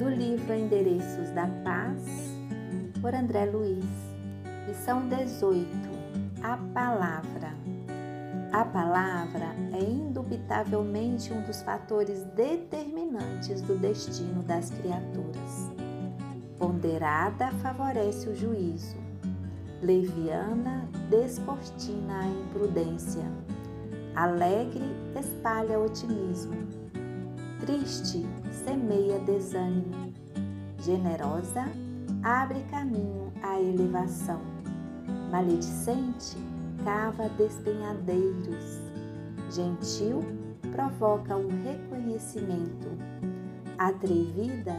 do livro Endereços da Paz, por André Luiz. Lição 18. A palavra. A palavra é indubitavelmente um dos fatores determinantes do destino das criaturas. Ponderada favorece o juízo, leviana descortina a imprudência, alegre espalha otimismo, triste semeia desânimo, generosa abre caminho à elevação, maledicente cava despenhadeiros, gentil provoca o reconhecimento, atrevida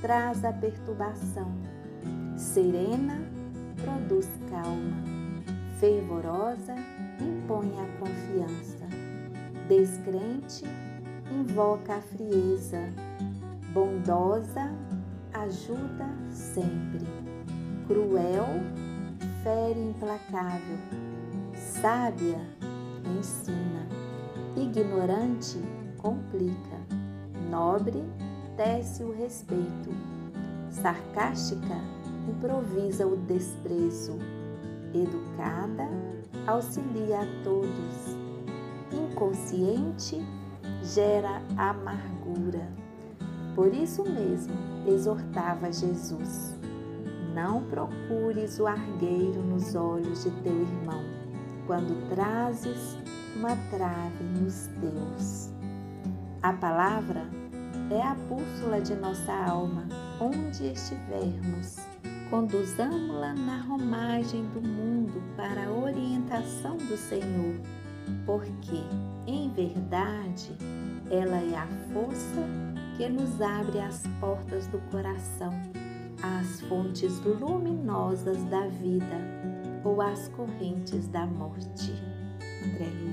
traz a perturbação, serena produz calma, fervorosa impõe a confiança, descrente invoca a frieza, bondosa ajuda sempre, cruel fere implacável, sábia ensina, ignorante complica, nobre tece o respeito, sarcástica improvisa o desprezo, educada auxilia a todos, inconsciente gera amargura. Por isso mesmo, exortava Jesus: Não procures o argueiro nos olhos de teu irmão, quando trazes uma trave nos teus. A palavra é a bússola de nossa alma, onde estivermos. Conduzamos-la na romagem do mundo para a orientação do Senhor, porque, em verdade, ela é a força que nos abre as portas do coração, às fontes luminosas da vida ou às correntes da morte. Luiz.